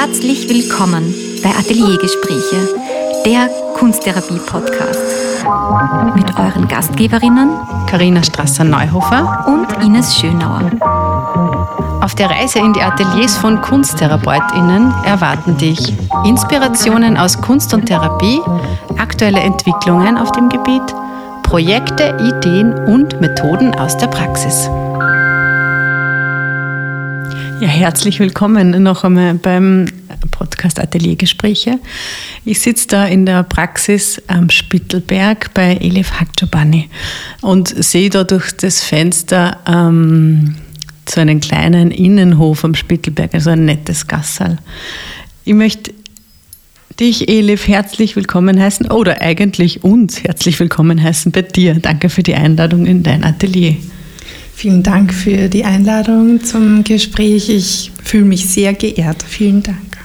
Herzlich willkommen bei Ateliergespräche, der Kunsttherapie-Podcast. Mit euren Gastgeberinnen Karina Strasser-Neuhofer und Ines Schönauer. Auf der Reise in die Ateliers von KunsttherapeutInnen erwarten dich Inspirationen aus Kunst und Therapie, aktuelle Entwicklungen auf dem Gebiet, Projekte, Ideen und Methoden aus der Praxis. Ja, herzlich willkommen noch einmal beim Podcast Ateliergespräche. Ich sitze da in der Praxis am Spittelberg bei Elif Hakjobani und sehe da durch das Fenster ähm, so einen kleinen Innenhof am Spittelberg, also ein nettes Gassal. Ich möchte dich, Elif, herzlich willkommen heißen oder eigentlich uns herzlich willkommen heißen bei dir. Danke für die Einladung in dein Atelier. Vielen Dank für die Einladung zum Gespräch. Ich fühle mich sehr geehrt. Vielen Dank.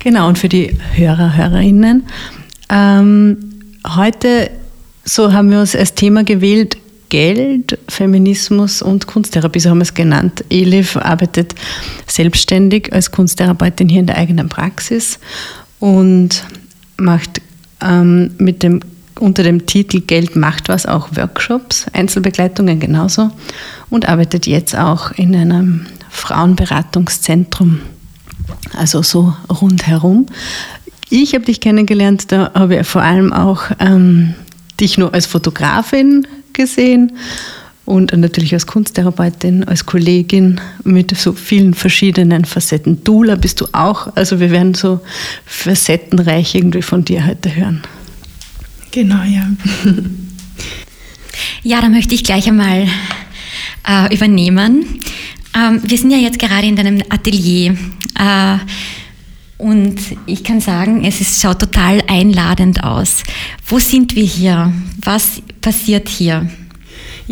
Genau, und für die Hörer, Hörerinnen. Ähm, heute, so haben wir uns als Thema gewählt, Geld, Feminismus und Kunsttherapie, so haben wir es genannt. Elif arbeitet selbstständig als Kunsttherapeutin hier in der eigenen Praxis und macht ähm, mit dem unter dem Titel Geld macht was auch Workshops, Einzelbegleitungen genauso und arbeitet jetzt auch in einem Frauenberatungszentrum, also so rundherum. Ich habe dich kennengelernt, da habe ich vor allem auch ähm, dich nur als Fotografin gesehen und natürlich als Kunsttherapeutin, als Kollegin mit so vielen verschiedenen Facetten. Dula bist du auch, also wir werden so facettenreich irgendwie von dir heute hören. Genau, ja. ja, da möchte ich gleich einmal äh, übernehmen. Ähm, wir sind ja jetzt gerade in deinem Atelier. Äh, und ich kann sagen, es ist, schaut total einladend aus. Wo sind wir hier? Was passiert hier?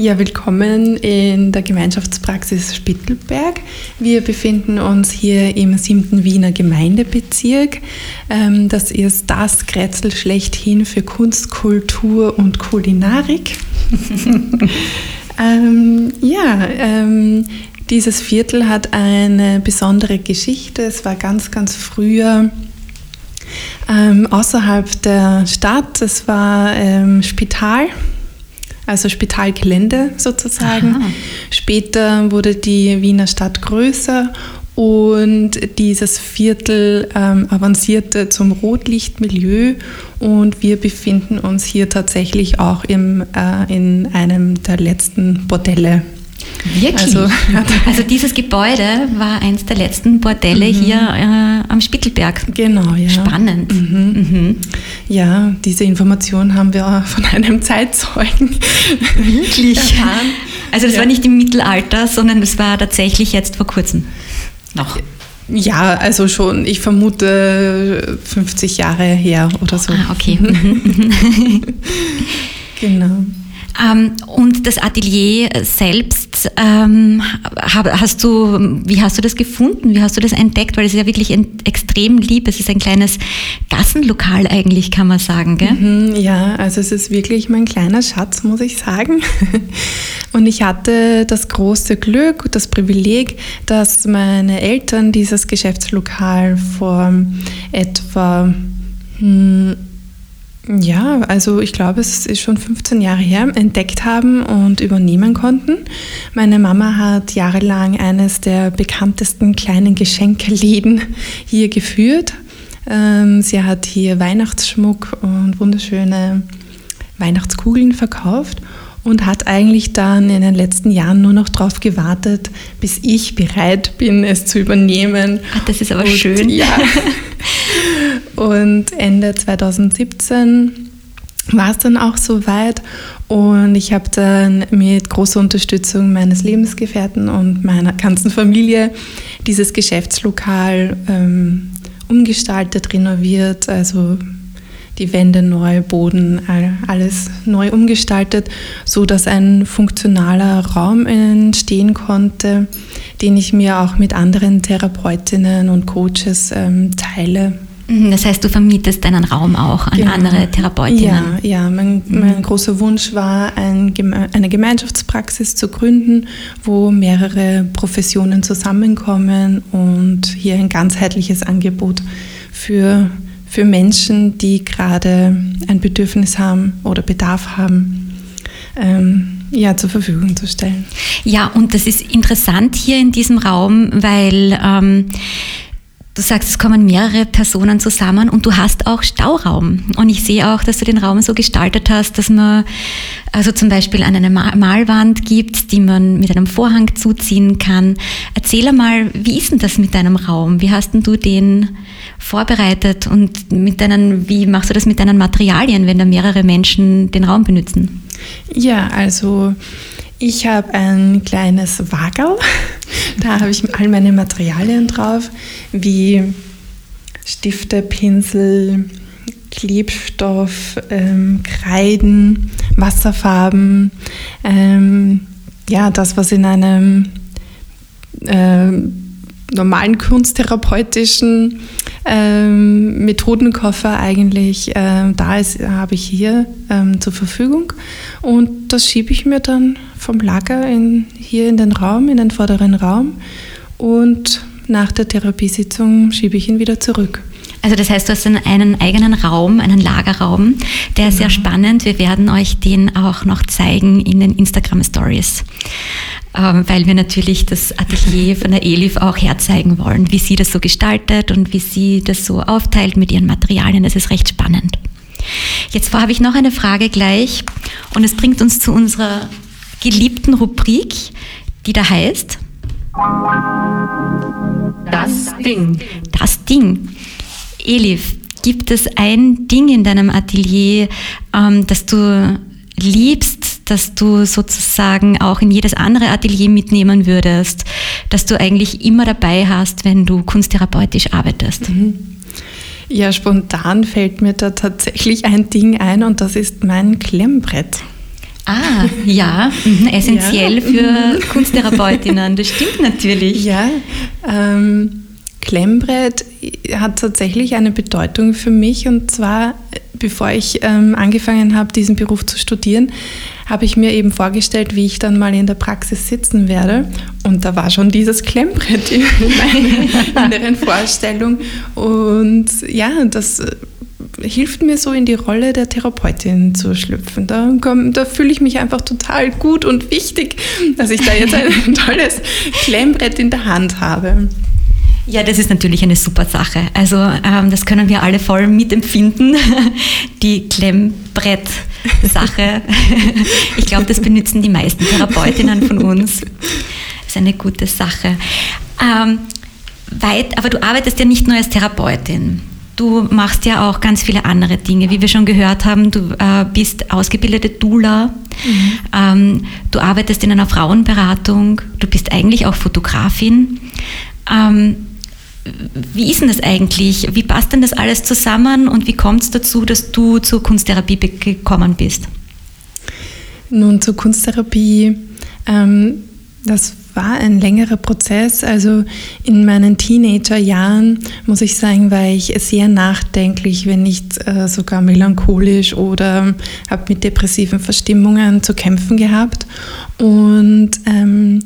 Ja, willkommen in der Gemeinschaftspraxis Spittelberg. Wir befinden uns hier im 7. Wiener Gemeindebezirk. Ähm, das ist das Kretzel schlechthin für Kunst, Kultur und Kulinarik. ähm, ja, ähm, dieses Viertel hat eine besondere Geschichte. Es war ganz, ganz früher ähm, außerhalb der Stadt. Es war ähm, Spital also Spitalgelände sozusagen. Aha. Später wurde die Wiener Stadt größer und dieses Viertel ähm, avancierte zum Rotlichtmilieu und wir befinden uns hier tatsächlich auch im, äh, in einem der letzten Bordelle Wirklich? Also, also, dieses Gebäude war eins der letzten Bordelle mhm. hier äh, am Spittelberg. Genau, ja. Spannend. Mhm. Mhm. Ja, diese Information haben wir von einem Zeitzeugen Wirklich? erfahren. Also das ja. war nicht im Mittelalter, sondern das war tatsächlich jetzt vor kurzem noch. Ja, also schon, ich vermute 50 Jahre her oder so. Ah, okay. genau. Ähm, und das Atelier selbst, ähm, hast du, wie hast du das gefunden? Wie hast du das entdeckt? Weil es ist ja wirklich extrem lieb. Es ist ein kleines Gassenlokal eigentlich, kann man sagen. Gell? Mhm, ja, also es ist wirklich mein kleiner Schatz, muss ich sagen. Und ich hatte das große Glück, und das Privileg, dass meine Eltern dieses Geschäftslokal vor etwa hm, ja, also ich glaube, es ist schon 15 Jahre her, entdeckt haben und übernehmen konnten. Meine Mama hat jahrelang eines der bekanntesten kleinen Geschenkeläden hier geführt. Ähm, sie hat hier Weihnachtsschmuck und wunderschöne Weihnachtskugeln verkauft und hat eigentlich dann in den letzten Jahren nur noch darauf gewartet, bis ich bereit bin, es zu übernehmen. Ach, das ist aber und, schön. Ja. Und Ende 2017 war es dann auch soweit und ich habe dann mit großer Unterstützung meines Lebensgefährten und meiner ganzen Familie dieses Geschäftslokal ähm, umgestaltet, renoviert, also die Wände neu, Boden, alles neu umgestaltet, so dass ein funktionaler Raum entstehen konnte, den ich mir auch mit anderen Therapeutinnen und Coaches ähm, teile Mhm, das heißt, du vermietest deinen Raum auch an genau. andere Therapeutinnen. Ja, ja. Mein, mhm. mein großer Wunsch war, ein, eine Gemeinschaftspraxis zu gründen, wo mehrere Professionen zusammenkommen und hier ein ganzheitliches Angebot für, für Menschen, die gerade ein Bedürfnis haben oder Bedarf haben. Ähm, ja, zur Verfügung zu stellen. Ja, und das ist interessant hier in diesem Raum, weil ähm, Du sagst, es kommen mehrere Personen zusammen und du hast auch Stauraum. Und ich sehe auch, dass du den Raum so gestaltet hast, dass man also zum Beispiel an eine Malwand gibt, die man mit einem Vorhang zuziehen kann. Erzähl mal, wie ist denn das mit deinem Raum? Wie hast denn du den vorbereitet und mit deinen, wie machst du das mit deinen Materialien, wenn da mehrere Menschen den Raum benutzen? Ja, also ich habe ein kleines Wagel. Da habe ich all meine Materialien drauf, wie Stifte, Pinsel, Klebstoff, ähm, Kreiden, Wasserfarben. Ähm, ja, das, was in einem ähm, normalen kunsttherapeutischen ähm, Methodenkoffer eigentlich äh, da ist, habe ich hier ähm, zur Verfügung. Und das schiebe ich mir dann vom Lager in, hier in den Raum, in den vorderen Raum. Und nach der Therapiesitzung schiebe ich ihn wieder zurück. Also das heißt, du hast einen eigenen Raum, einen Lagerraum, der ist sehr genau. spannend. Wir werden euch den auch noch zeigen in den Instagram Stories. Ähm, weil wir natürlich das Atelier von der Elif auch herzeigen wollen, wie sie das so gestaltet und wie sie das so aufteilt mit ihren Materialien. Das ist recht spannend. Jetzt habe ich noch eine Frage gleich und es bringt uns zu unserer geliebten Rubrik, die da heißt Das Ding. Das Ding. Elif, gibt es ein Ding in deinem Atelier, ähm, das du liebst, dass du sozusagen auch in jedes andere Atelier mitnehmen würdest, dass du eigentlich immer dabei hast, wenn du kunsttherapeutisch arbeitest? Mhm. Ja, spontan fällt mir da tatsächlich ein Ding ein und das ist mein Klemmbrett. Ah, ja, mhm, essentiell ja. für Kunsttherapeutinnen, das stimmt natürlich. Ja, ähm, Klemmbrett hat tatsächlich eine Bedeutung für mich und zwar, bevor ich ähm, angefangen habe, diesen Beruf zu studieren, habe ich mir eben vorgestellt, wie ich dann mal in der Praxis sitzen werde. Und da war schon dieses Klemmbrett in meiner inneren Vorstellung. Und ja, das äh, hilft mir so in die Rolle der Therapeutin zu schlüpfen. Da, da fühle ich mich einfach total gut und wichtig, dass ich da jetzt ein tolles Klemmbrett in der Hand habe. Ja, das ist natürlich eine super Sache. Also ähm, das können wir alle voll mitempfinden, die Klemmbrett-Sache. ich glaube, das benutzen die meisten Therapeutinnen von uns. Das ist eine gute Sache. Ähm, weit, aber du arbeitest ja nicht nur als Therapeutin. Du machst ja auch ganz viele andere Dinge. Wie wir schon gehört haben, du äh, bist ausgebildete Doula. Mhm. Ähm, du arbeitest in einer Frauenberatung. Du bist eigentlich auch Fotografin. Ähm, wie ist denn das eigentlich? Wie passt denn das alles zusammen und wie kommt es dazu, dass du zur Kunsttherapie gekommen bist? Nun, zur Kunsttherapie, ähm, das war ein längerer Prozess. Also in meinen Teenagerjahren, muss ich sagen, war ich sehr nachdenklich, wenn nicht äh, sogar melancholisch oder habe mit depressiven Verstimmungen zu kämpfen gehabt. Und ähm,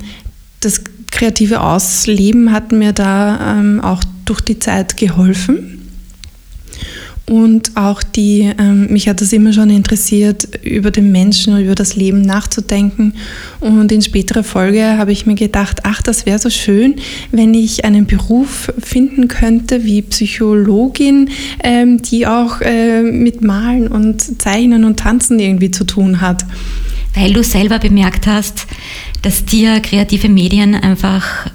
das kreative Ausleben hat mir da ähm, auch durch die Zeit geholfen. Und auch die, ähm, mich hat das immer schon interessiert, über den Menschen und über das Leben nachzudenken. Und in späterer Folge habe ich mir gedacht, ach, das wäre so schön, wenn ich einen Beruf finden könnte wie Psychologin, ähm, die auch äh, mit Malen und Zeichnen und Tanzen irgendwie zu tun hat. Weil du selber bemerkt hast, dass dir kreative Medien einfach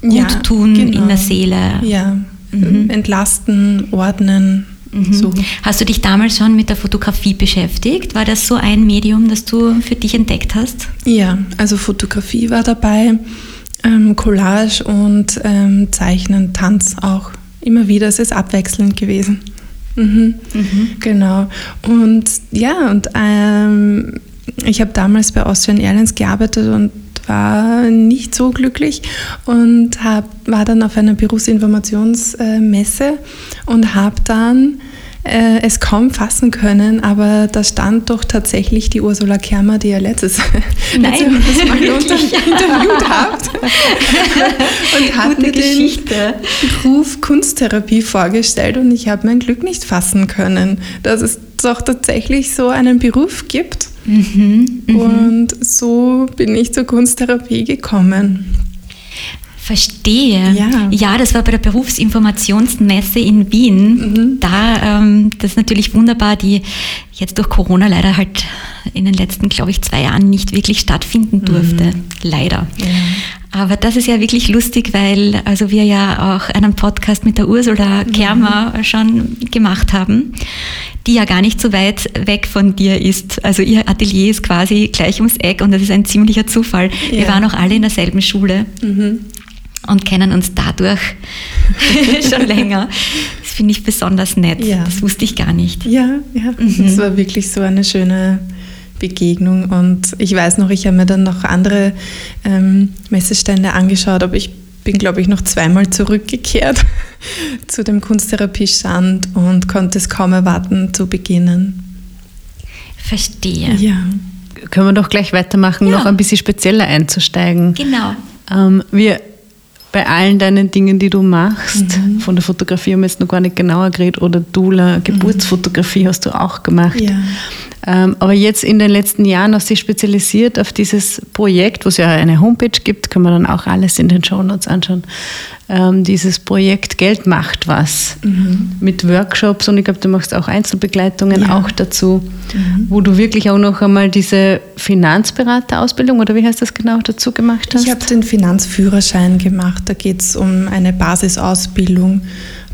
gut ja, tun genau. in der Seele. Ja, mhm. entlasten, ordnen. Mhm. So. Hast du dich damals schon mit der Fotografie beschäftigt? War das so ein Medium, das du für dich entdeckt hast? Ja, also Fotografie war dabei, ähm, Collage und ähm, Zeichnen, Tanz auch. Immer wieder, es ist abwechselnd gewesen. Mhm. Mhm. Genau. Und ja, und ähm, ich habe damals bei Austrian Airlines gearbeitet und war nicht so glücklich und hab, war dann auf einer Berufsinformationsmesse und habe dann äh, es kaum fassen können, aber da stand doch tatsächlich die Ursula Kermer, die ihr letztes, Nein. letztes Mal unter, interviewt habt und hat Gute mir den Geschichte. Beruf Kunsttherapie vorgestellt und ich habe mein Glück nicht fassen können, dass es doch tatsächlich so einen Beruf gibt. Mhm, Und so bin ich zur Kunsttherapie gekommen. Verstehe. Ja. ja, das war bei der Berufsinformationsmesse in Wien. Da, ähm, das ist natürlich wunderbar, die jetzt durch Corona leider halt in den letzten, glaube ich, zwei Jahren nicht wirklich stattfinden durfte. Leider. Aber das ist ja wirklich lustig, weil also wir ja auch einen Podcast mit der Ursula Kermer schon gemacht haben, die ja gar nicht so weit weg von dir ist. Also ihr Atelier ist quasi gleich ums Eck und das ist ein ziemlicher Zufall. Wir Ja. waren auch alle in derselben Schule und kennen uns dadurch schon länger. Das finde ich besonders nett. Ja. Das wusste ich gar nicht. Ja, ja. Es war wirklich so eine schöne Begegnung und ich weiß noch, ich habe mir dann noch andere ähm, Messestände angeschaut, aber ich bin, glaube ich, noch zweimal zurückgekehrt zu dem Kunsttherapiestand und konnte es kaum erwarten zu beginnen. Verstehe. Ja. Können wir doch gleich weitermachen, Ja. noch ein bisschen spezieller einzusteigen. Genau. Ähm, wir bei allen deinen Dingen, die du machst, von der Fotografie haben wir jetzt noch gar nicht genauer geredet, oder Dula, Geburtsfotografie hast du auch gemacht. Ja. Ähm, aber jetzt in den letzten Jahren hast du dich spezialisiert auf dieses Projekt, wo es ja eine Homepage gibt, können wir dann auch alles in den Shownotes anschauen. Ähm, dieses Projekt Geld macht was mit Workshops und ich glaube, du machst auch Einzelbegleitungen Ja. auch dazu, wo du wirklich auch noch einmal diese Finanzberaterausbildung oder wie heißt das genau dazu gemacht hast. Ich habe den Finanzführerschein gemacht. Da geht es um eine Basisausbildung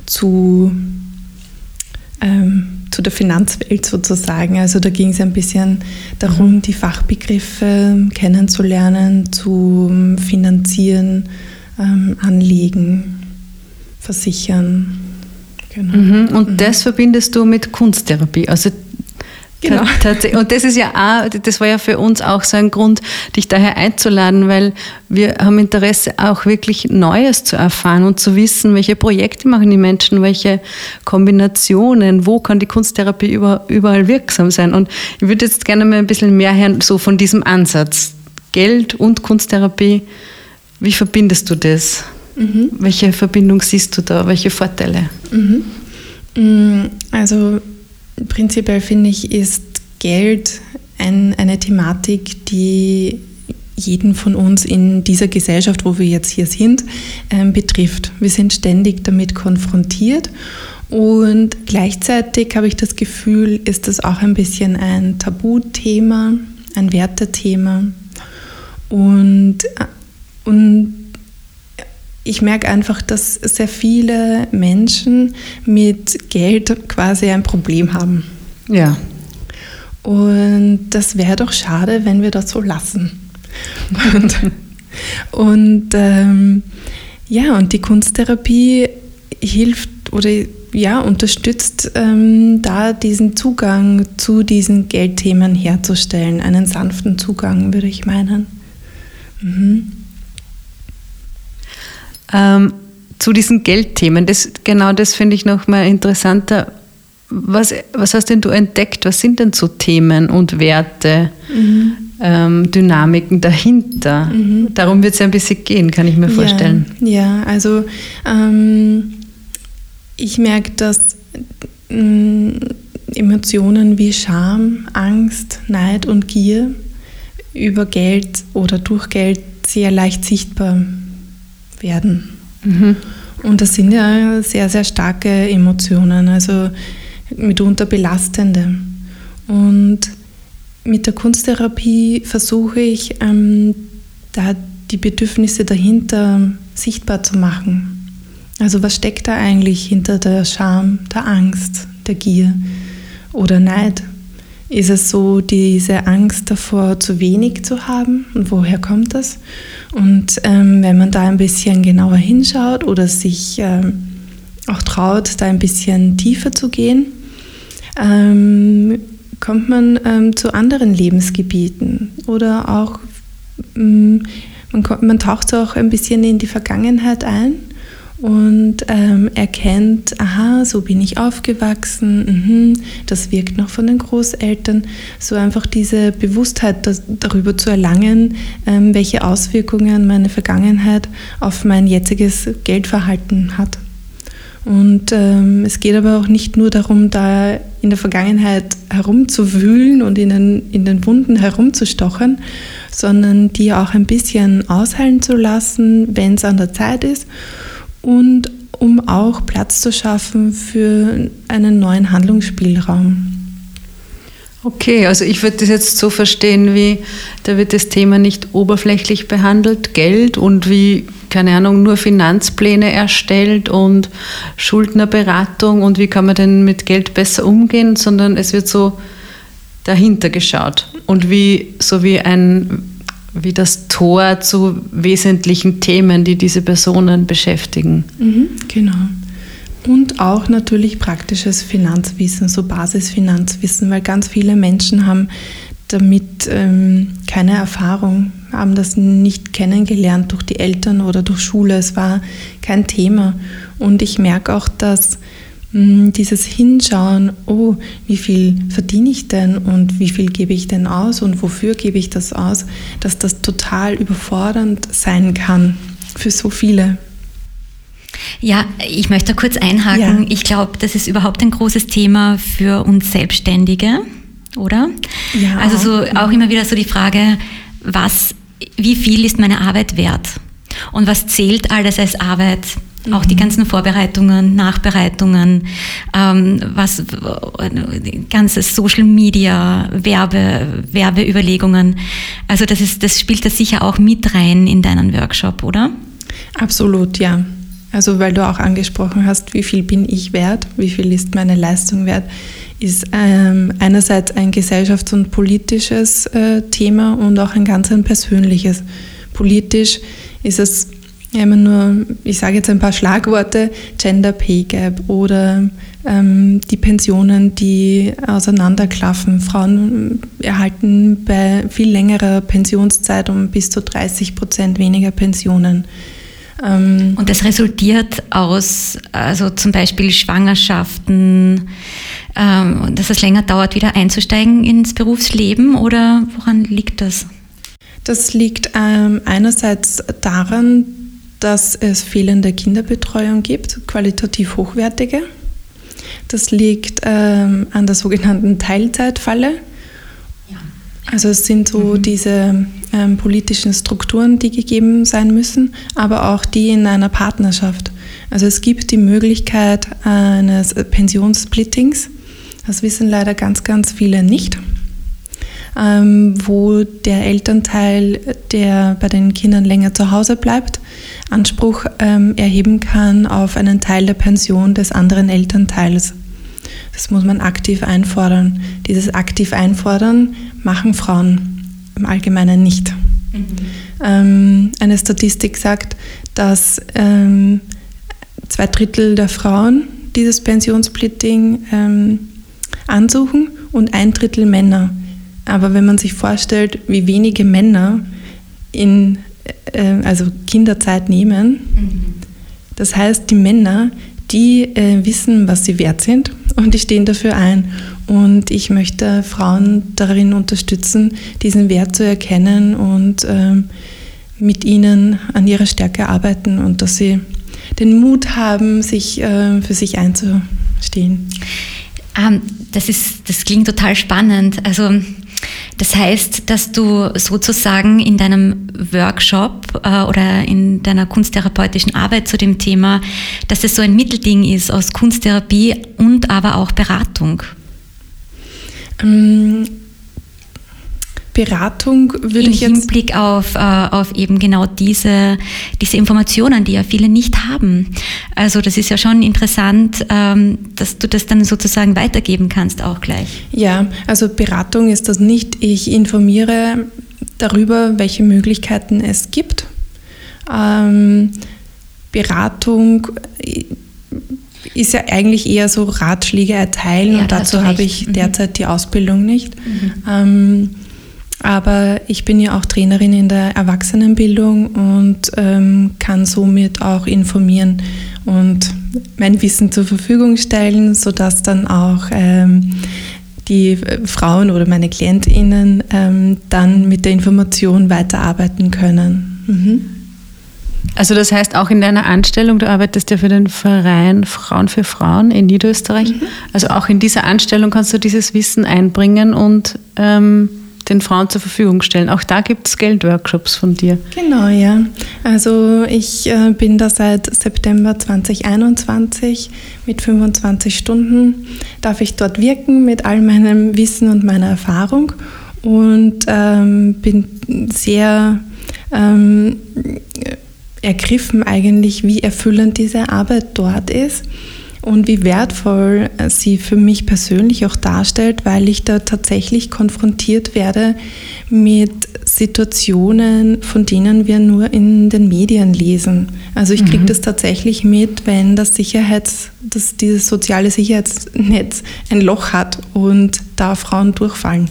zu, ähm, zu der Finanzwelt sozusagen. Also da ging es ein bisschen darum, die Fachbegriffe kennenzulernen, zu finanzieren, ähm, anlegen, versichern. Genau. Mhm. Und das verbindest du mit Kunsttherapie. Also Genau. Und das ist ja auch, das war ja für uns auch so ein Grund, dich daher einzuladen, weil wir haben Interesse, auch wirklich Neues zu erfahren und zu wissen, welche Projekte machen die Menschen, welche Kombinationen, wo kann die Kunsttherapie über, überall wirksam sein. Und ich würde jetzt gerne mal ein bisschen mehr hören, so von diesem Ansatz. Geld und Kunsttherapie, wie verbindest du das? Welche Verbindung siehst du da? Welche Vorteile? Mm, Also prinzipiell finde ich, ist Geld ein, eine Thematik, die jeden von uns in dieser Gesellschaft, wo wir jetzt hier sind, ähm, betrifft. Wir sind ständig damit konfrontiert und gleichzeitig habe ich das Gefühl, ist das auch ein bisschen ein Tabuthema, ein Wertethema und, und ich merke einfach, dass sehr viele Menschen mit Geld quasi ein Problem haben. Ja. Und das wäre doch schade, wenn wir das so lassen. Und, und ähm, ja, und die Kunsttherapie hilft oder ja, unterstützt ähm, da diesen Zugang zu diesen Geldthemen herzustellen. Einen sanften Zugang, würde ich meinen. Mhm. Ähm, zu diesen Geldthemen, das, genau das finde ich nochmal interessanter. Was, was hast denn du entdeckt? Was sind denn so Themen und Werte, ähm, Dynamiken dahinter? Darum wird es ja ein bisschen gehen, kann ich mir vorstellen. Ja, ja also ähm, ich merke, dass ähm, Emotionen wie Scham, Angst, Neid und Gier über Geld oder durch Geld sehr leicht sichtbar werden. Und das sind ja sehr, sehr starke Emotionen, also mitunter belastende. Und mit der Kunsttherapie versuche ich, ähm, da die Bedürfnisse dahinter sichtbar zu machen. Also was steckt da eigentlich hinter der Scham, der Angst, der Gier oder Neid? Ist es so diese Angst davor, zu wenig zu haben? Und woher kommt das? Und ähm, wenn man da ein bisschen genauer hinschaut oder sich ähm, auch traut, da ein bisschen tiefer zu gehen, ähm, kommt man ähm, zu anderen Lebensgebieten oder auch mm, man, man taucht auch ein bisschen in die Vergangenheit ein und ähm, erkennt, aha, so bin ich aufgewachsen, mhm, das wirkt noch von den Großeltern. So einfach diese Bewusstheit das, darüber zu erlangen, ähm, welche Auswirkungen meine Vergangenheit auf mein jetziges Geldverhalten hat. Und ähm, es geht aber auch nicht nur darum, da in der Vergangenheit herumzuwühlen und in den, in den Wunden herumzustochern, sondern die auch ein bisschen ausheilen zu lassen, wenn es an der Zeit ist und um auch Platz zu schaffen für einen neuen Handlungsspielraum. Okay, also ich würde das jetzt so verstehen, wie da wird das Thema nicht oberflächlich behandelt, Geld und wie, keine Ahnung, nur Finanzpläne erstellt und Schuldnerberatung und wie kann man denn mit Geld besser umgehen, sondern es wird so dahinter geschaut und wie so wie ein wie das Tor zu wesentlichen Themen, die diese Personen beschäftigen. Mhm, genau. Und auch natürlich praktisches Finanzwissen, so Basisfinanzwissen, weil ganz viele Menschen haben damit ähm, keine Erfahrung, haben das nicht kennengelernt durch die Eltern oder durch Schule. Es war kein Thema. Und ich merke auch, dass dieses Hinschauen, oh, wie viel verdiene ich denn und wie viel gebe ich denn aus und wofür gebe ich das aus, dass das total überfordernd sein kann für so viele. Ja, ich möchte kurz einhaken. Ja. Ich glaube, das ist überhaupt ein großes Thema für uns Selbstständige, oder? Ja. Also so auch immer wieder so die Frage, was, wie viel ist meine Arbeit wert? Und was zählt alles als Arbeit? Auch die ganzen Vorbereitungen, Nachbereitungen, ähm, was ganze Social Media, Werbe, Werbeüberlegungen. Also das ist, das spielt da sicher auch mit rein in deinen Workshop, oder? Absolut, ja. Also weil du auch angesprochen hast, wie viel bin ich wert, wie viel ist meine Leistung wert, ist ähm, einerseits ein gesellschafts- und politisches äh, Thema und auch ein ganz ein persönliches. Politisch ist es ja, immer nur, ich sage jetzt ein paar Schlagworte, Gender Pay Gap oder ähm, die Pensionen, die auseinanderklaffen. Frauen erhalten bei viel längerer Pensionszeit um bis zu 30 Prozent weniger Pensionen. Ähm, Und das resultiert aus, also zum Beispiel Schwangerschaften, ähm, dass es länger dauert, wieder einzusteigen ins Berufsleben oder woran liegt das? Das liegt ähm, einerseits daran, dass es fehlende Kinderbetreuung gibt, qualitativ hochwertige. Das liegt ähm, an der sogenannten Teilzeitfalle. Ja. Also es sind so mhm. diese ähm, politischen Strukturen, die gegeben sein müssen, aber auch die in einer Partnerschaft. Also es gibt die Möglichkeit eines Pensionssplittings. Das wissen leider ganz, ganz viele nicht. Ähm, wo der Elternteil, der bei den Kindern länger zu Hause bleibt, Anspruch ähm, erheben kann auf einen Teil der Pension des anderen Elternteils. Das muss man aktiv einfordern. Dieses aktiv einfordern machen Frauen im Allgemeinen nicht. Mhm. Ähm, eine Statistik sagt, dass zwei Drittel der Frauen dieses Pensionssplitting ähm, ansuchen und ein Drittel Männer. Aber wenn man sich vorstellt, wie wenige Männer in äh, also Kinderzeit nehmen. Mhm. Das heißt, die Männer, die äh, wissen, was sie wert sind und die stehen dafür ein. Und ich möchte Frauen darin unterstützen, diesen Wert zu erkennen und ähm, mit ihnen an ihrer Stärke arbeiten und dass sie den Mut haben, sich äh, für sich einzustehen. Ähm, das, ist, das klingt total spannend. Also das heißt, dass du sozusagen in deinem Workshop äh, oder in deiner kunsttherapeutischen Arbeit zu dem Thema, dass es so ein Mittelding ist aus Kunsttherapie und aber auch Beratung. Ähm, Beratung würde Im ich jetzt. Im Hinblick auf, äh, auf eben genau diese, diese Informationen, die ja viele nicht haben. Also das ist ja schon interessant, ähm, dass du das dann sozusagen weitergeben kannst auch gleich. Ja, also Beratung ist das nicht. Ich informiere darüber, welche Möglichkeiten es gibt. Ähm, Beratung ist ja eigentlich eher so Ratschläge erteilen ja, und dazu habe ich mhm. derzeit die Ausbildung nicht. Mhm. Ähm, Aber ich bin ja auch Trainerin in der Erwachsenenbildung und ähm, kann somit auch informieren und mein Wissen zur Verfügung stellen, sodass dann auch ähm, die Frauen oder meine KlientInnen ähm, dann mit der Information weiterarbeiten können. Mhm. Also das heißt auch in deiner Anstellung, du arbeitest ja für den Verein Frauen für Frauen in Niederösterreich. Mhm. Also auch in dieser Anstellung kannst du dieses Wissen einbringen und ähm, den Frauen zur Verfügung stellen. Auch da gibt es Geldworkshops von dir. Genau, ja. Also ich äh, bin da seit September 2021 mit 25 Stunden. Darf ich dort wirken mit all meinem Wissen und meiner Erfahrung und ähm, bin sehr ähm, ergriffen eigentlich, wie erfüllend diese Arbeit dort ist und wie wertvoll sie für mich persönlich auch darstellt, weil ich da tatsächlich konfrontiert werde mit Situationen, von denen wir nur in den Medien lesen. Also ich kriege mhm. das tatsächlich mit, wenn das Sicherheits, dass dieses soziale Sicherheitsnetz ein Loch hat und da Frauen durchfallen.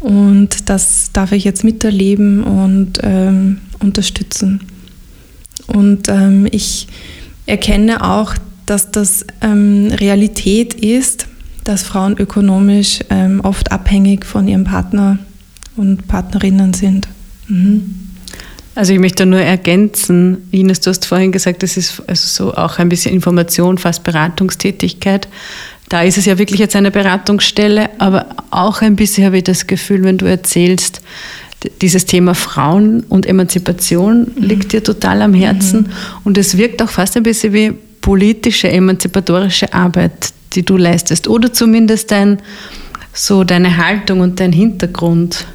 Und das darf ich jetzt miterleben und ähm, unterstützen. Und ähm, ich erkenne auch, dass das ähm, Realität ist, dass Frauen ökonomisch ähm, oft abhängig von ihrem Partner und Partnerinnen sind. Mhm. Also ich möchte nur ergänzen, Ines, du hast vorhin gesagt, das ist also so auch ein bisschen Information, fast Beratungstätigkeit. Da ist es ja wirklich jetzt eine Beratungsstelle, aber auch ein bisschen habe ich das Gefühl, wenn du erzählst, dieses Thema Frauen und Emanzipation mhm. liegt dir total am Herzen mhm. und es wirkt auch fast ein bisschen wie politische, emanzipatorische Arbeit, die du leistest oder zumindest dein, so deine Haltung und dein Hintergrund.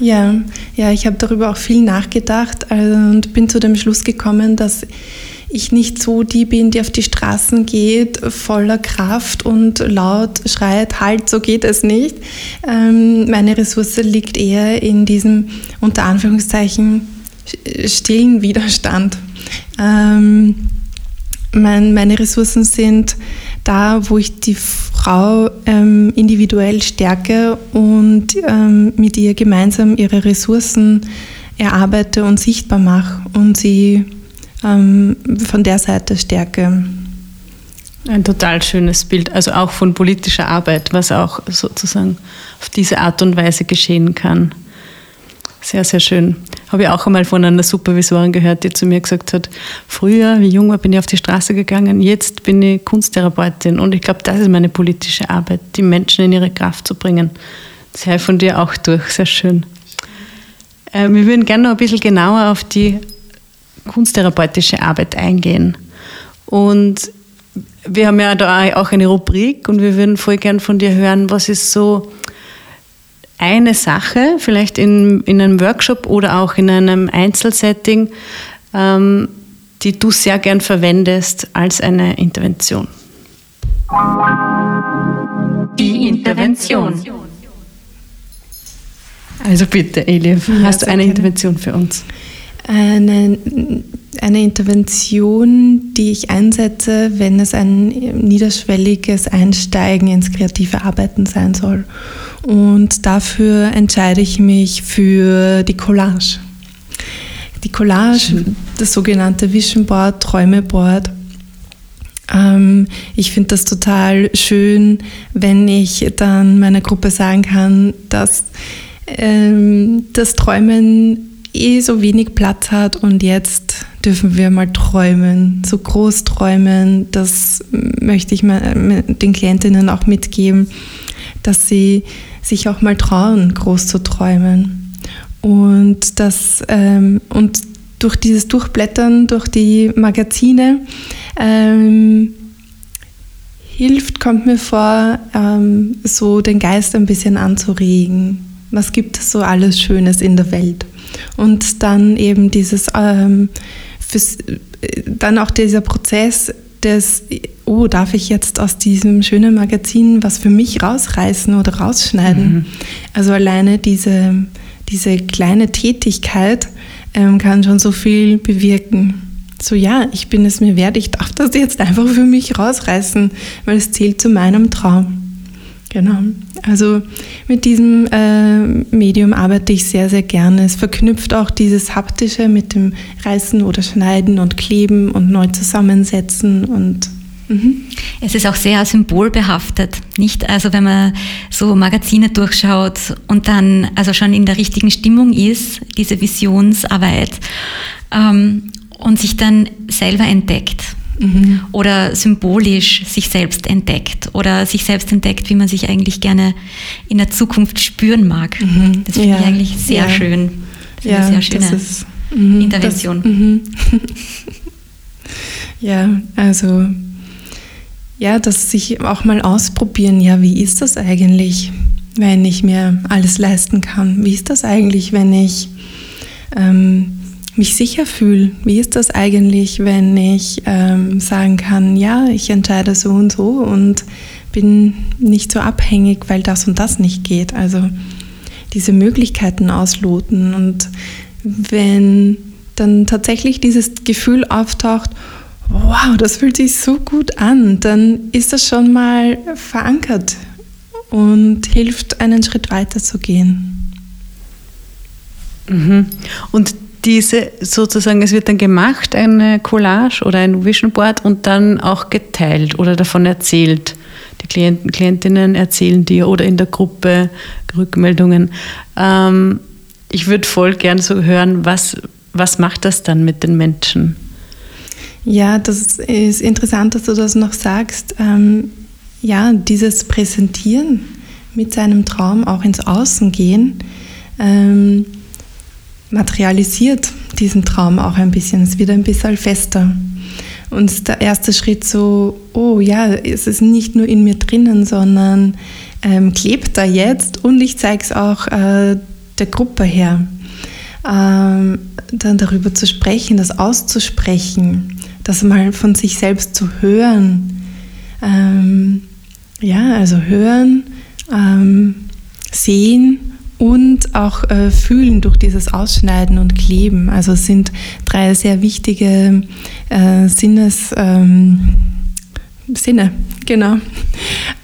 Ja, ja, ich habe darüber auch viel nachgedacht also, und bin zu dem Schluss gekommen, dass ich nicht so die bin, die auf die Straßen geht, voller Kraft und laut schreit, halt, so geht es nicht. Ähm, meine Ressource liegt eher in diesem, unter Anführungszeichen, stillen Widerstand. Ähm, mein, meine Ressourcen sind da, wo ich die Frau ähm, individuell stärke und ähm, mit ihr gemeinsam ihre Ressourcen erarbeite und sichtbar mache und sie ähm, von der Seite stärke. Ein total schönes Bild, also auch von politischer Arbeit, was auch sozusagen auf diese Art und Weise geschehen kann. Sehr, sehr schön. Habe ich auch einmal von einer Supervisorin gehört, die zu mir gesagt hat, früher, wie jung war, bin ich auf die Straße gegangen, jetzt bin ich Kunsttherapeutin und ich glaube, das ist meine politische Arbeit, die Menschen in ihre Kraft zu bringen. Das höre ich von dir auch durch, sehr schön. Äh, wir würden gerne noch ein bisschen genauer auf die kunsttherapeutische Arbeit eingehen. Und wir haben ja da auch eine Rubrik und wir würden voll gern von dir hören, was ist so eine Sache, vielleicht in, in einem Workshop oder auch in einem Einzelsetting, ähm, die du sehr gern verwendest als eine Intervention? Die Intervention. Also bitte, Elif, ja, hast du eine Intervention für uns? Eine, eine Intervention, die ich einsetze, wenn es ein niederschwelliges Einsteigen ins kreative Arbeiten sein soll. Und dafür entscheide ich mich für die Collage. Die Collage, das sogenannte Vision Board, Träumeboard. Ähm, ich finde das total schön, wenn ich dann meiner Gruppe sagen kann, dass ähm, das Träumen eh so wenig Platz hat und jetzt dürfen wir mal träumen, so groß träumen. Das möchte ich den Klientinnen auch mitgeben, dass sie sich auch mal trauen, groß zu träumen. Und, das, ähm, und durch dieses Durchblättern durch die Magazine ähm, hilft, kommt mir vor, ähm, so den Geist ein bisschen anzuregen. Was gibt es so alles Schönes in der Welt? Und dann eben dieses, ähm, fürs, äh, dann auch dieser Prozess des, oh, darf ich jetzt aus diesem schönen Magazin was für mich rausreißen oder rausschneiden? Mhm. Also alleine diese, diese kleine Tätigkeit ähm, kann schon so viel bewirken. So, ja, ich bin es mir wert, ich darf das jetzt einfach für mich rausreißen, weil es zählt zu meinem Traum. Genau. Also mit diesem äh, Medium arbeite ich sehr, sehr gerne. Es verknüpft auch dieses Haptische mit dem Reißen oder Schneiden und Kleben und neu zusammensetzen und mhm. Es ist auch sehr symbolbehaftet, nicht? Also wenn man so Magazine durchschaut und dann also schon in der richtigen Stimmung ist, diese Visionsarbeit ähm, und sich dann selber entdeckt mhm. oder symbolisch sich selbst entdeckt oder sich selbst entdeckt, wie man sich eigentlich gerne in der Zukunft spüren mag. Mhm. Das finde ja. ich eigentlich sehr ja. schön. Das ja, eine sehr schöne ist, mhm, Intervention. Das, mhm. ja, also ja, das sich auch mal ausprobieren. Ja, wie ist das eigentlich, wenn ich mir alles leisten kann? Wie ist das eigentlich, wenn ich ähm, mich sicher fühle. Wie ist das eigentlich, wenn ich ähm, sagen kann, ja, ich entscheide so und so und bin nicht so abhängig, weil das und das nicht geht. Also diese Möglichkeiten ausloten und wenn dann tatsächlich dieses Gefühl auftaucht, wow, das fühlt sich so gut an, dann ist das schon mal verankert und hilft, einen Schritt weiter zu gehen. Mhm. Und diese sozusagen, es wird dann gemacht, eine Collage oder ein Vision Board und dann auch geteilt oder davon erzählt. Die Klienten, Klientinnen erzählen dir oder in der Gruppe Rückmeldungen. Ähm, ich würde voll gern so hören, was, was macht das dann mit den Menschen? Ja, das ist interessant, dass du das noch sagst. Ähm, ja, dieses Präsentieren mit seinem Traum auch ins Außen gehen. Ähm, materialisiert diesen Traum auch ein bisschen. Es wird ein bisschen fester. Und der erste Schritt so, oh ja, es ist nicht nur in mir drinnen, sondern ähm, klebt da jetzt und ich zeige es auch äh, der Gruppe her. Ähm, dann darüber zu sprechen, das auszusprechen, das mal von sich selbst zu hören. Ähm, ja, also hören, ähm, sehen und auch äh, fühlen durch dieses Ausschneiden und Kleben. Also es sind drei sehr wichtige äh, Sinnes, ähm, Sinne, genau.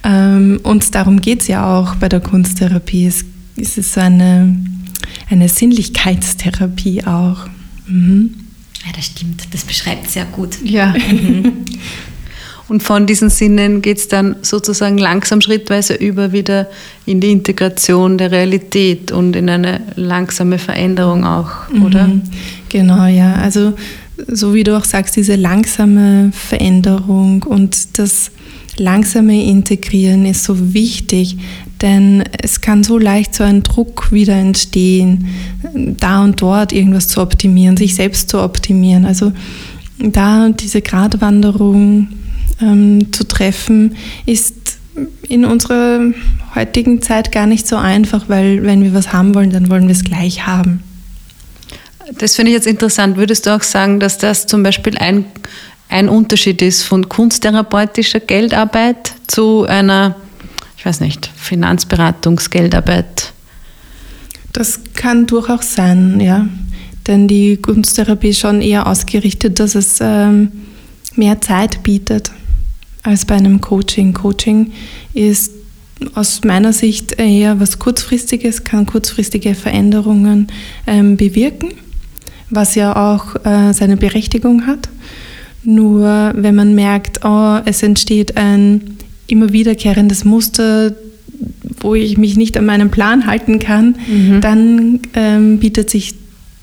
Ähm, und darum geht es ja auch bei der Kunsttherapie. Es, es ist so eine, eine Sinnlichkeitstherapie auch. Mhm. Ja, das stimmt. Das beschreibt sehr gut. Ja. Mhm. Und von diesen Sinnen geht es dann sozusagen langsam schrittweise über wieder in die Integration der Realität und in eine langsame Veränderung auch, mhm. oder? Genau, ja. Also so wie du auch sagst, diese langsame Veränderung und das langsame Integrieren ist so wichtig, denn es kann so leicht so ein Druck wieder entstehen, da und dort irgendwas zu optimieren, sich selbst zu optimieren. Also da diese Gratwanderung ähm, zu treffen, ist in unserer heutigen Zeit gar nicht so einfach, weil wenn wir was haben wollen, dann wollen wir es gleich haben. Das finde ich jetzt interessant. Würdest du auch sagen, dass das zum Beispiel ein, ein Unterschied ist von kunsttherapeutischer Geldarbeit zu einer, ich weiß nicht, Finanzberatungsgeldarbeit? Das kann durchaus sein, ja. Denn die Kunsttherapie ist schon eher ausgerichtet, dass es ähm, mehr Zeit bietet als bei einem Coaching. Coaching ist aus meiner Sicht eher was Kurzfristiges, kann kurzfristige Veränderungen ähm, bewirken, was ja auch äh, seine Berechtigung hat. Nur wenn man merkt, oh, es entsteht ein immer wiederkehrendes Muster, wo ich mich nicht an meinen Plan halten kann, mhm. dann ähm, bietet sich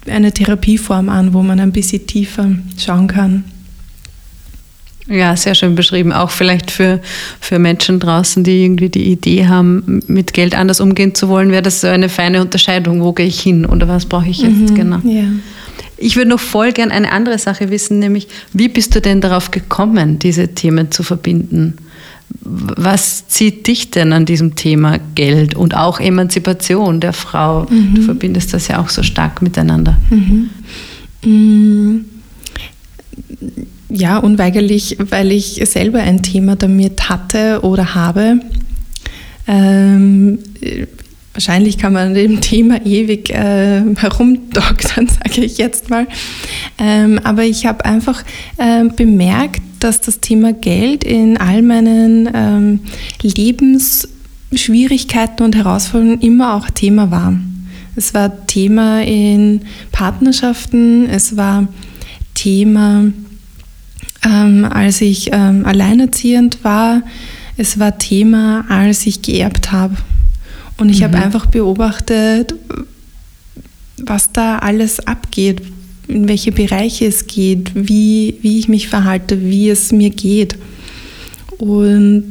eine Therapieform an, wo man ein bisschen tiefer schauen kann. Ja, sehr schön beschrieben. Auch vielleicht für, für Menschen draußen, die irgendwie die Idee haben, mit Geld anders umgehen zu wollen, wäre das so eine feine Unterscheidung. Wo gehe ich hin oder was brauche ich jetzt? Mhm, genau. Ja. Ich würde noch voll gern eine andere Sache wissen, nämlich, wie bist du denn darauf gekommen, diese Themen zu verbinden? Was zieht dich denn an diesem Thema Geld und auch Emanzipation der Frau? Mhm. Du verbindest das ja auch so stark miteinander. Mhm. Mhm ja, unweigerlich, weil ich selber ein Thema damit hatte oder habe. Ähm, wahrscheinlich kann man an dem Thema ewig äh, herumdoktern, sage ich jetzt mal. Ähm, aber ich habe einfach äh, bemerkt, dass das Thema Geld in all meinen ähm, Lebens Schwierigkeiten und Herausforderungen immer auch Thema war. Es war Thema in Partnerschaften, es war Thema, ähm, als ich ähm, alleinerziehend war, es war Thema, als ich geerbt habe. Und ich mhm. habe einfach beobachtet, was da alles abgeht, in welche Bereiche es geht, wie, wie ich mich verhalte, wie es mir geht. Und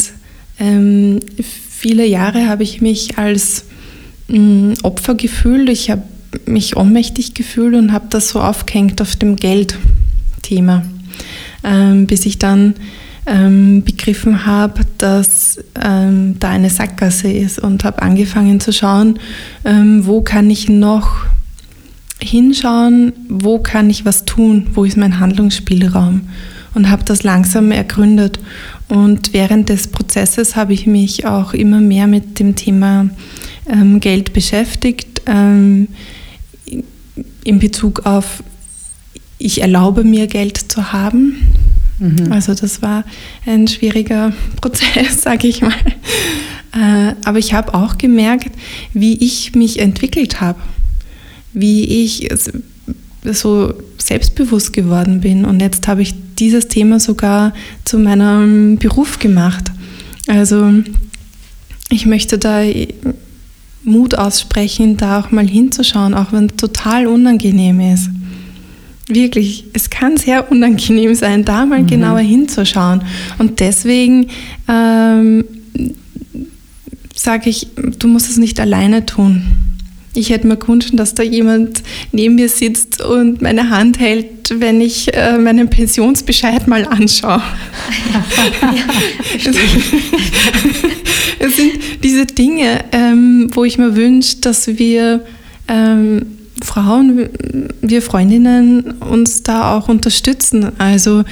ähm, viele Jahre habe ich mich als mh, mm, Opfer gefühlt. Ich habe mich ohnmächtig gefühlt und habe das so aufgehängt auf dem Geldthema, ähm, bis ich dann ähm, begriffen habe, dass ähm, da eine Sackgasse ist und habe angefangen zu schauen, ähm, wo kann ich noch hinschauen, wo kann ich was tun, wo ist mein Handlungsspielraum und habe das langsam ergründet. Und während des Prozesses habe ich mich auch immer mehr mit dem Thema ähm, Geld beschäftigt, ähm, in Bezug auf, ich erlaube mir Geld zu haben. Mhm. Also das war ein schwieriger Prozess, sage ich mal. Äh, aber ich habe auch gemerkt, wie ich mich entwickelt habe wie ich so selbstbewusst geworden bin. Und jetzt habe ich dieses Thema sogar zu meinem Beruf gemacht. Also ich möchte da Mut aussprechen, da auch mal hinzuschauen, auch wenn es total unangenehm ist. Wirklich, es kann sehr unangenehm sein, da mal mhm. genauer hinzuschauen. Und deswegen ähm, sage ich, du musst es nicht alleine tun. Ich hätte mir gewünscht, dass da jemand neben mir sitzt und meine Hand hält, wenn ich äh, meinen Pensionsbescheid mal anschaue. Ja, es sind diese Dinge, ähm, wo ich mir wünsche, dass wir ähm, Frauen, wir Freundinnen uns da auch unterstützen. Also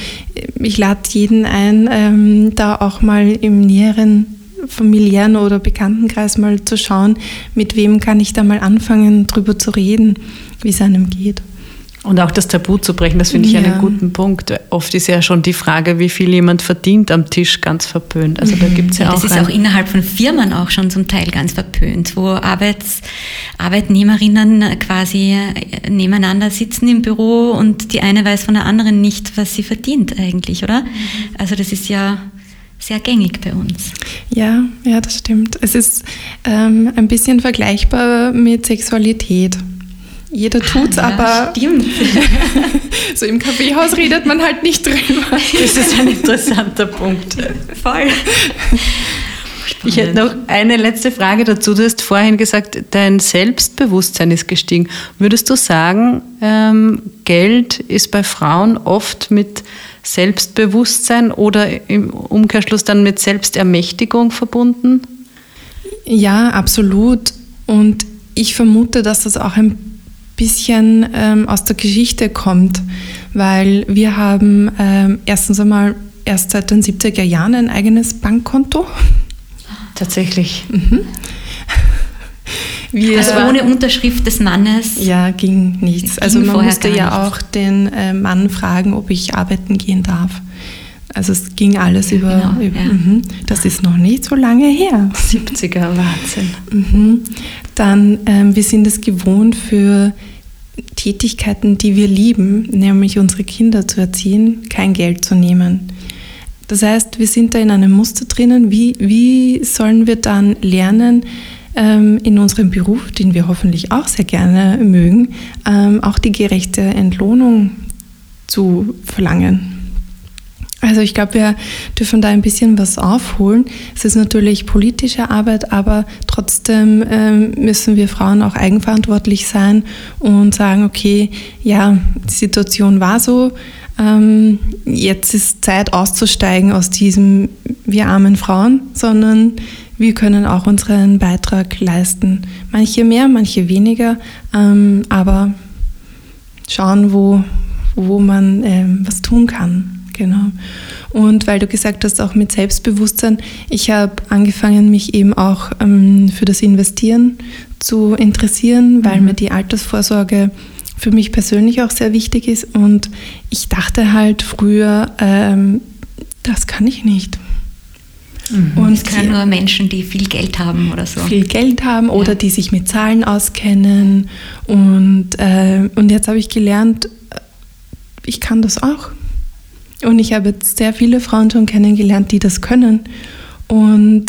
ich lade jeden ein, ähm, da auch mal im näheren familiären oder Bekanntenkreis mal zu schauen, mit wem kann ich da mal anfangen, darüber zu reden, wie es einem geht. Und auch das Tabu zu brechen, das finde ich ja. einen guten Punkt. Oft ist ja schon die Frage, wie viel jemand verdient am Tisch, ganz verpönt. Also da gibt es ja, ja, auch. Das ist auch innerhalb von Firmen auch schon zum Teil ganz verpönt, wo Arbeits, Arbeitnehmerinnen quasi nebeneinander sitzen im Büro und die eine weiß von der anderen nicht, was sie verdient eigentlich, oder? Mhm. Also das ist ja sehr gängig bei uns. Ja, ja, das stimmt. Es ist ähm, ein bisschen vergleichbar mit Sexualität. Jeder tut es, ah, aber. Stimmt. so im Kaffeehaus redet man halt nicht drüber. Das ist ein interessanter Punkt. Voll. Ich hätte noch eine letzte Frage dazu. Du hast vorhin gesagt, dein Selbstbewusstsein ist gestiegen. Würdest du sagen, ähm, Geld ist bei Frauen oft mit Selbstbewusstsein oder im Umkehrschluss dann mit Selbstermächtigung verbunden? Ja, absolut. Und ich vermute, dass das auch ein bisschen ähm, aus der Geschichte kommt, weil wir haben ähm, erstens einmal erst seit den 70er Jahren ein eigenes Bankkonto. Tatsächlich. Mhm. Wir, also ohne Unterschrift des Mannes? Ja, ging nichts. Also man musste ja auch den äh, Mann fragen, ob ich arbeiten gehen darf. Also es ging alles über, genau, über ja. mh, das ist noch nicht so lange her. 70er Wahnsinn. Mhm. Dann, ähm, wir sind es gewohnt für Tätigkeiten, die wir lieben, nämlich unsere Kinder zu erziehen, kein Geld zu nehmen. Das heißt, wir sind da in einem Muster drinnen. Wie, wie sollen wir dann lernen, ähm, in unserem Beruf, den wir hoffentlich auch sehr gerne mögen, ähm, auch die gerechte Entlohnung zu verlangen. Also ich glaube, wir dürfen da ein bisschen was aufholen. Es ist natürlich politische Arbeit, aber trotzdem ähm, müssen wir Frauen auch eigenverantwortlich sein und sagen, okay, ja, die Situation war so, jetzt ist Zeit auszusteigen aus diesem wir armen Frauen, sondern wir können auch unseren Beitrag leisten. Manche mehr, manche weniger, ähm, aber schauen, wo, wo man ähm, was tun kann. Genau. Und weil du gesagt hast, auch mit Selbstbewusstsein, ich habe angefangen, mich eben auch ähm, für das Investieren zu interessieren, weil mhm. mir die Altersvorsorge für mich persönlich auch sehr wichtig ist. Und ich dachte halt früher, ähm, das kann ich nicht Mhm. Und es können nur Menschen, die viel Geld haben oder so. Viel Geld haben oder die sich mit Zahlen auskennen. Und, äh, und jetzt habe ich gelernt, ich kann das auch. Und ich habe jetzt sehr viele Frauen schon kennengelernt, die das können. Und,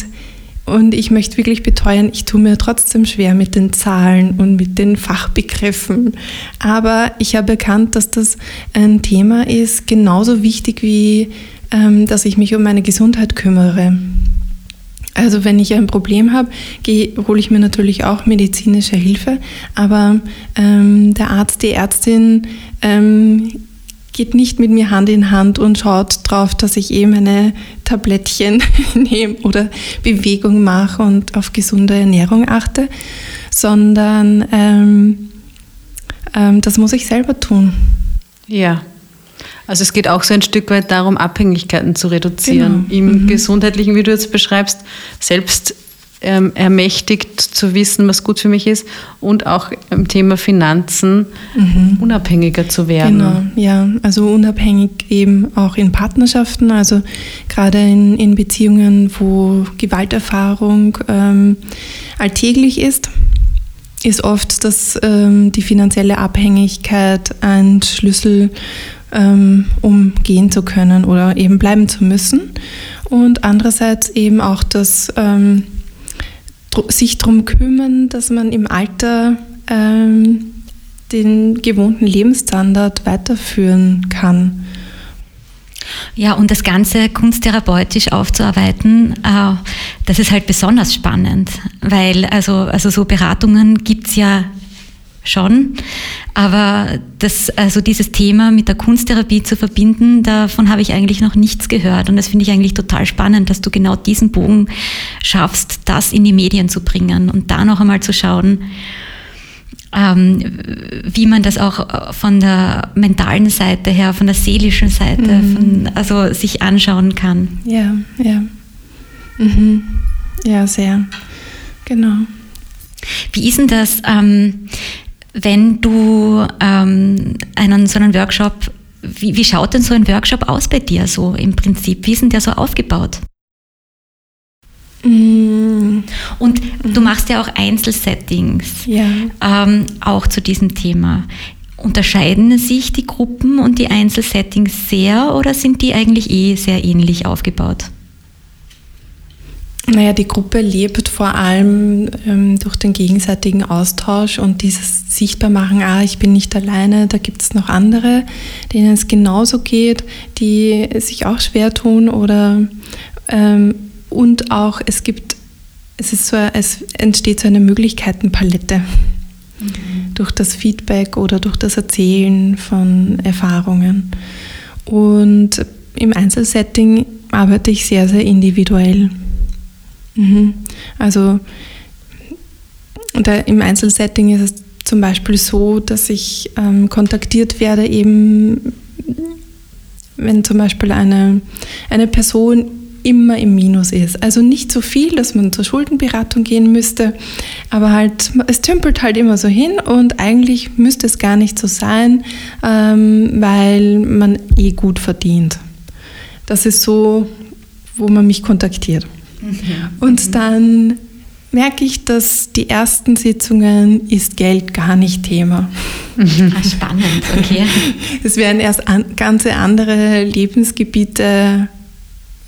und ich möchte wirklich beteuern, ich tue mir trotzdem schwer mit den Zahlen und mit den Fachbegriffen. Aber ich habe erkannt, dass das ein Thema ist, genauso wichtig wie, ähm, dass ich mich um meine Gesundheit kümmere. Also wenn ich ein Problem habe, hole ich mir natürlich auch medizinische Hilfe, aber ähm, der Arzt, die Ärztin ähm, geht nicht mit mir Hand in Hand und schaut drauf, dass ich eben meine Tablettchen nehme oder Bewegung mache und auf gesunde Ernährung achte, sondern ähm, ähm, das muss ich selber tun. Ja. Also es geht auch so ein Stück weit darum, Abhängigkeiten zu reduzieren. Genau. Im mhm. gesundheitlichen, wie du jetzt beschreibst, selbst ähm, ermächtigt zu wissen, was gut für mich ist und auch im Thema Finanzen mhm. unabhängiger zu werden. Genau, ja, also unabhängig eben auch in Partnerschaften, also gerade in, in Beziehungen, wo Gewalterfahrung ähm, alltäglich ist, ist oft, dass ähm, die finanzielle Abhängigkeit ein Schlüssel, ähm, um gehen zu können oder eben bleiben zu müssen. Und andererseits eben auch das ähm, sich darum kümmern, dass man im Alter ähm, den gewohnten Lebensstandard weiterführen kann. Ja, und das Ganze kunsttherapeutisch aufzuarbeiten, äh, das ist halt besonders spannend, weil also, also so Beratungen gibt es ja schon. Aber das, also dieses Thema mit der Kunsttherapie zu verbinden, davon habe ich eigentlich noch nichts gehört. Und das finde ich eigentlich total spannend, dass du genau diesen Bogen schaffst, das in die Medien zu bringen und da noch einmal zu schauen, ähm, wie man das auch von der mentalen Seite her, von der seelischen Seite, mhm. von, also sich anschauen kann. Ja, ja. Mhm. Ja, sehr. Genau. Wie ist denn das? Ähm, wenn du ähm, einen so einen Workshop, wie, wie schaut denn so ein Workshop aus bei dir so im Prinzip? Wie ist denn der so aufgebaut? Mm. Und du machst ja auch Einzelsettings, ja. ähm, auch zu diesem Thema. Unterscheiden sich die Gruppen und die Einzelsettings sehr oder sind die eigentlich eh sehr ähnlich aufgebaut? Naja, die Gruppe lebt vor allem ähm, durch den gegenseitigen Austausch und dieses Sichtbarmachen, ah, ich bin nicht alleine, da gibt es noch andere, denen es genauso geht, die sich auch schwer tun oder ähm, und auch es gibt, es ist so, es entsteht so eine Möglichkeitenpalette mhm. durch das Feedback oder durch das Erzählen von Erfahrungen. Und im Einzelsetting arbeite ich sehr, sehr individuell. Mhm. Also im Einzelsetting ist es zum Beispiel so, dass ich ähm, kontaktiert werde, eben wenn zum Beispiel eine, eine Person immer im Minus ist. Also nicht so viel, dass man zur Schuldenberatung gehen müsste, aber halt, es tümpelt halt immer so hin und eigentlich müsste es gar nicht so sein, ähm, weil man eh gut verdient. Das ist so, wo man mich kontaktiert. Mhm. Und dann merke ich, dass die ersten Sitzungen ist Geld gar nicht Thema. Mhm. Ah, spannend, okay. Es werden erst an, ganze andere Lebensgebiete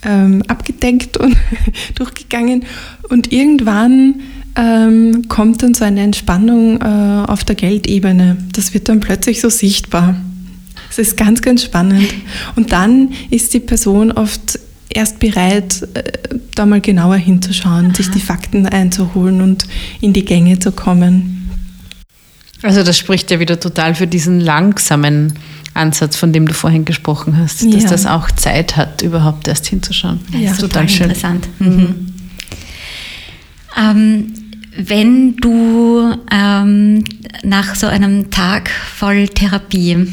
ähm, abgedeckt und durchgegangen. Und irgendwann ähm, kommt dann so eine Entspannung äh, auf der Geldebene. Das wird dann plötzlich so sichtbar. Es ist ganz, ganz spannend. Und dann ist die Person oft erst bereit, äh, da mal genauer hinzuschauen, Aha. sich die Fakten einzuholen und in die Gänge zu kommen. Also das spricht ja wieder total für diesen langsamen Ansatz, von dem du vorhin gesprochen hast, dass ja. das auch Zeit hat, überhaupt erst hinzuschauen. Ja, das ist total, total schön. interessant. Mhm. Ähm, wenn du ähm, nach so einem Tag voll Therapie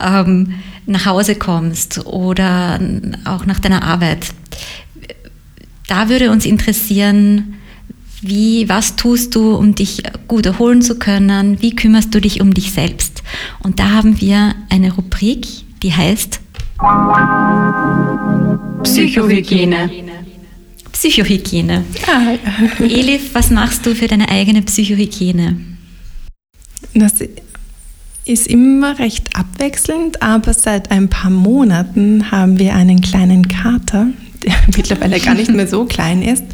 ähm, nach Hause kommst oder auch nach deiner Arbeit. Da würde uns interessieren, wie, was tust du, um dich gut erholen zu können? Wie kümmerst du dich um dich selbst? Und da haben wir eine Rubrik, die heißt Psychohygiene. Psychohygiene. Ah. Elif, was machst du für deine eigene Psychohygiene? Das ist immer recht abwechselnd, aber seit ein paar Monaten haben wir einen kleinen Kater, der mittlerweile gar nicht mehr so klein ist.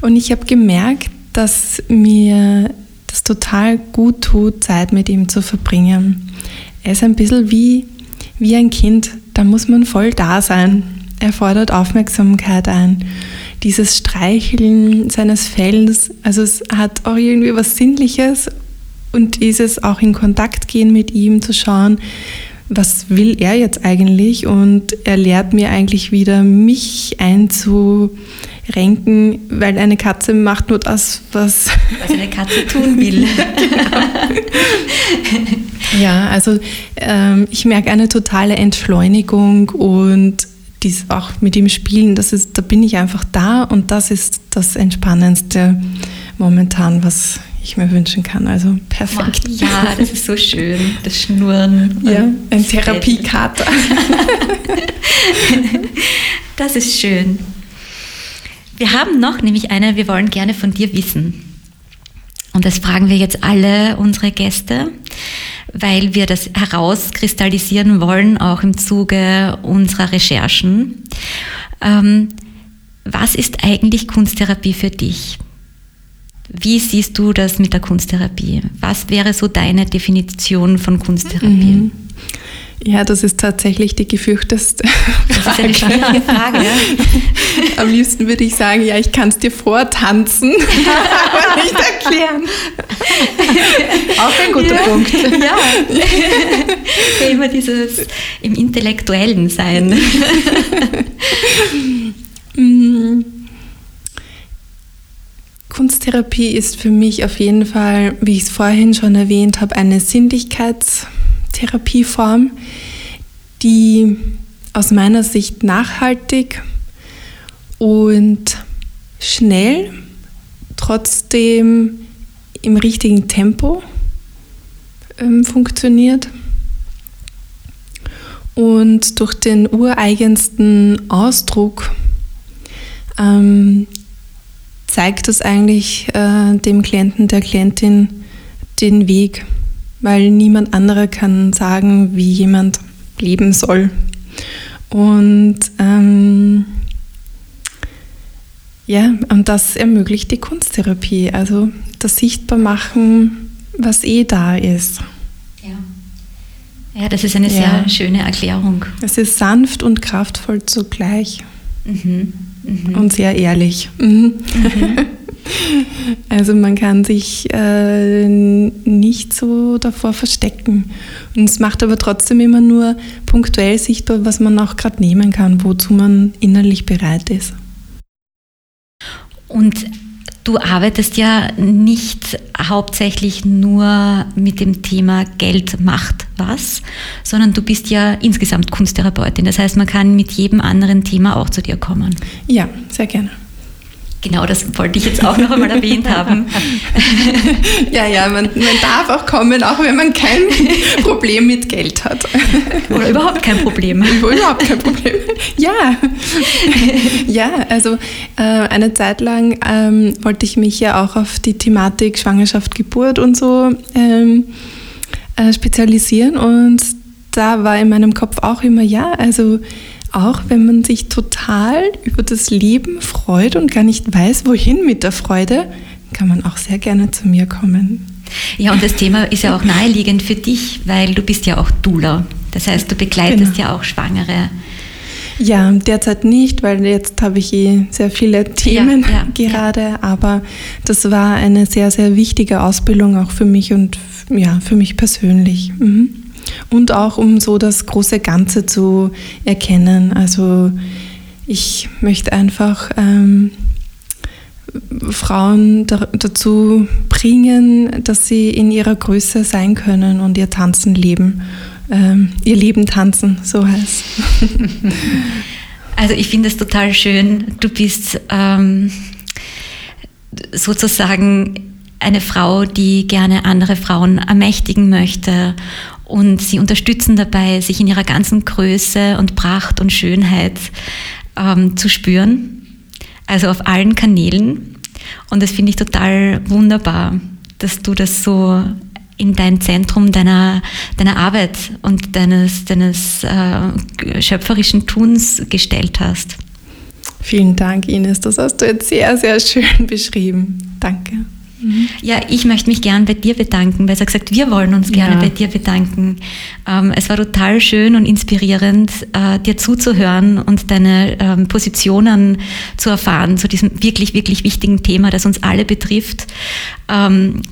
Und ich habe gemerkt, dass mir das total gut tut, Zeit mit ihm zu verbringen. Er ist ein bisschen wie, wie ein Kind, da muss man voll da sein. Er fordert Aufmerksamkeit ein. Dieses Streicheln seines Fells, also es hat auch irgendwie was Sinnliches und dieses auch in Kontakt gehen mit ihm, zu schauen, was will er jetzt eigentlich? Und er lehrt mir eigentlich wieder, mich einzurenken, weil eine Katze macht nur das, was, was eine Katze tun will. genau. ja, also ähm, ich merke eine totale Entschleunigung und dies auch mit ihm spielen, das ist, da bin ich einfach da und das ist das Entspannendste momentan, was ich mir wünschen kann. Also perfekt. Ja, das ist so schön, das Schnurren. Ja, ein Therapiekater. das ist schön. Wir haben noch nämlich eine, wir wollen gerne von dir wissen. Und das fragen wir jetzt alle unsere Gäste, weil wir das herauskristallisieren wollen, auch im Zuge unserer Recherchen. Ähm, was ist eigentlich Kunsttherapie für dich? Wie siehst du das mit der Kunsttherapie? Was wäre so deine Definition von Kunsttherapie? Mhm. Ja, das ist tatsächlich die gefürchteste Das ist eine schwierige Frage. Ja? Am liebsten würde ich sagen, ja, ich kann es dir vortanzen, aber nicht erklären. Auch ein guter ja. Punkt. Ja. ja. Immer dieses im Intellektuellen sein. Mhm. Kunsttherapie ist für mich auf jeden Fall, wie ich es vorhin schon erwähnt habe, eine Sinnlichkeitstherapieform, die aus meiner Sicht nachhaltig und schnell, trotzdem im richtigen Tempo ähm, funktioniert und durch den ureigensten Ausdruck ähm, zeigt das eigentlich äh, dem Klienten, der Klientin den Weg, weil niemand anderer kann sagen, wie jemand leben soll. Und ähm, ja, und das ermöglicht die Kunsttherapie, also das Sichtbarmachen, was eh da ist. Ja, ja das ist eine sehr schöne Erklärung. Es ist sanft und kraftvoll zugleich. Mhm. Mhm. Und sehr ehrlich. Mhm. Mhm. Also man kann sich äh, nicht so davor verstecken. Und es macht aber trotzdem immer nur punktuell sichtbar, was man auch gerade nehmen kann, wozu man innerlich bereit ist. Und Du arbeitest ja nicht hauptsächlich nur mit dem Thema Geld macht was, sondern du bist ja insgesamt Kunsttherapeutin. Das heißt, man kann mit jedem anderen Thema auch zu dir kommen. Ja, sehr gerne. Genau, das wollte ich jetzt auch noch einmal erwähnt haben. ja, ja, man, man, darf auch kommen, auch wenn man kein Problem mit Geld hat. Oder überhaupt kein Problem. überhaupt kein Problem. Ja. Ja, also äh, eine Zeit lang ähm, wollte ich mich ja auch auf die Thematik Schwangerschaft, Geburt und so ähm, äh, spezialisieren und da war in meinem Kopf auch immer, ja, also auch wenn man sich total über das Leben freut und gar nicht weiß, wohin mit der Freude, kann man auch sehr gerne zu mir kommen. Ja, und das Thema ist ja auch naheliegend für dich, weil du bist ja auch Dula. Das heißt, du begleitest genau. ja auch Schwangere. Ja, derzeit nicht, weil jetzt habe ich eh sehr viele Themen ja, ja, gerade, ja. aber das war eine sehr, sehr wichtige Ausbildung auch für mich und ja, für mich persönlich. Mhm und auch um so das große Ganze zu erkennen. Also ich möchte einfach ähm, Frauen da, dazu bringen, dass sie in ihrer Größe sein können und ihr Tanzen leben. Ähm, ihr Leben tanzen, so heißt. Also ich finde es total schön. Du bist ähm, sozusagen eine Frau, die gerne andere Frauen ermächtigen möchte und sie unterstützen dabei, sich in ihrer ganzen Größe und Pracht und Schönheit ähm, zu spüren. also auf allen Kanälen. Und das finde ich total wunderbar, dass du das so in dein Zentrum deiner, deiner Arbeit und deines, deines äh, schöpferischen Tuns gestellt hast. Vielen Dank, Ines. Das hast du jetzt sehr, sehr schön beschrieben. Danke. Mhm. Ja, ich möchte mich gern bei dir bedanken. Besser gesagt, wir wollen uns gerne ja. bei dir bedanken. Ähm, es war total schön und inspirierend, äh, dir zuzuhören und deine ähm, Positionen zu erfahren zu diesem wirklich, wirklich wichtigen Thema, das uns alle betrifft. Ähm,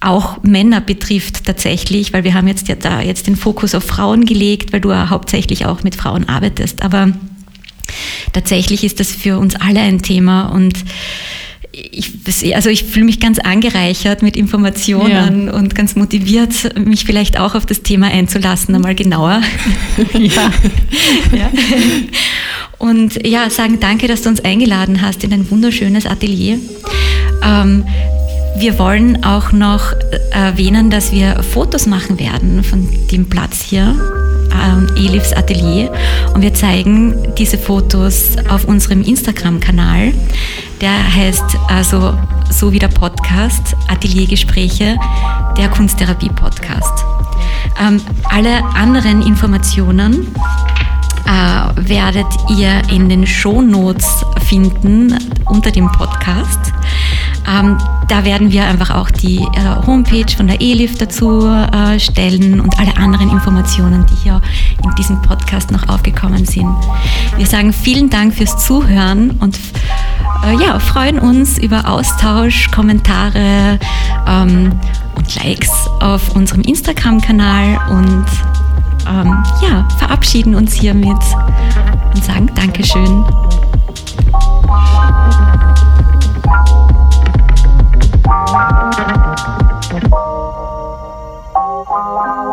auch Männer betrifft tatsächlich, weil wir haben jetzt ja da jetzt den Fokus auf Frauen gelegt, weil du ja hauptsächlich auch mit Frauen arbeitest. Aber tatsächlich ist das für uns alle ein Thema und ich, also ich fühle mich ganz angereichert mit Informationen ja. und ganz motiviert, mich vielleicht auch auf das Thema einzulassen, einmal genauer. ja. ja. Und ja, sagen danke, dass du uns eingeladen hast in ein wunderschönes Atelier. Ähm, wir wollen auch noch erwähnen, dass wir Fotos machen werden von dem Platz hier, äh, Elifs Atelier. Und wir zeigen diese Fotos auf unserem Instagram-Kanal. Der heißt also so wie der Podcast Ateliergespräche, der Kunsttherapie-Podcast. Ähm, alle anderen Informationen äh, werdet ihr in den Shownotes finden unter dem Podcast. Ähm, da werden wir einfach auch die äh, Homepage von der ELIF dazu äh, stellen und alle anderen Informationen, die hier in diesem Podcast noch aufgekommen sind. Wir sagen vielen Dank fürs Zuhören und äh, ja, freuen uns über Austausch, Kommentare ähm, und Likes auf unserem Instagram-Kanal und ähm, ja, verabschieden uns hiermit und sagen Dankeschön. Música